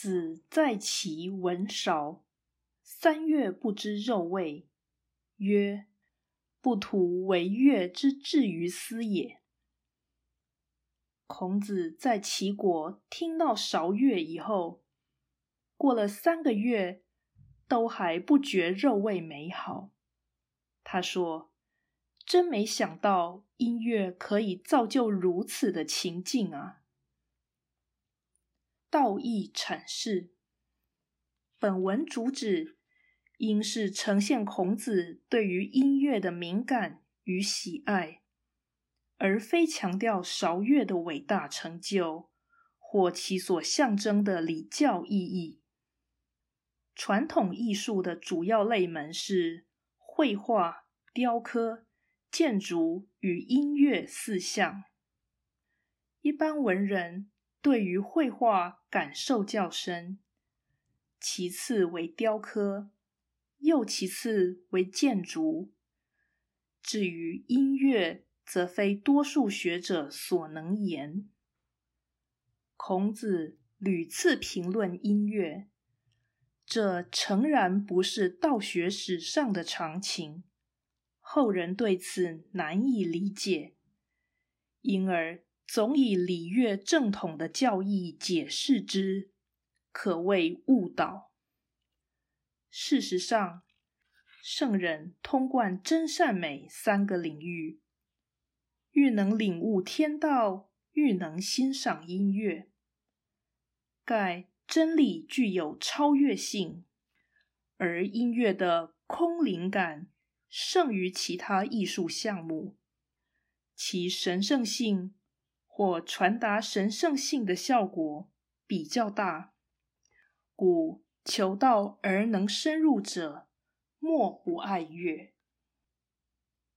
子在其闻韶，三月不知肉味，曰：“不图为乐之至于斯也。”孔子在齐国听到韶乐以后，过了三个月，都还不觉肉味美好。他说：“真没想到音乐可以造就如此的情境啊！”道义阐释，本文主旨应是呈现孔子对于音乐的敏感与喜爱，而非强调韶乐的伟大成就或其所象征的礼教意义。传统艺术的主要类门是绘画、雕刻、建筑与音乐四项。一般文人。对于绘画感受较深，其次为雕刻，又其次为建筑。至于音乐，则非多数学者所能言。孔子屡次评论音乐，这诚然不是道学史上的常情，后人对此难以理解，因而。总以礼乐正统的教义解释之，可谓误导。事实上，圣人通贯真善美三个领域，欲能领悟天道，欲能欣赏音乐。盖真理具有超越性，而音乐的空灵感胜于其他艺术项目，其神圣性。或传达神圣性的效果比较大，故求道而能深入者，莫不爱乐。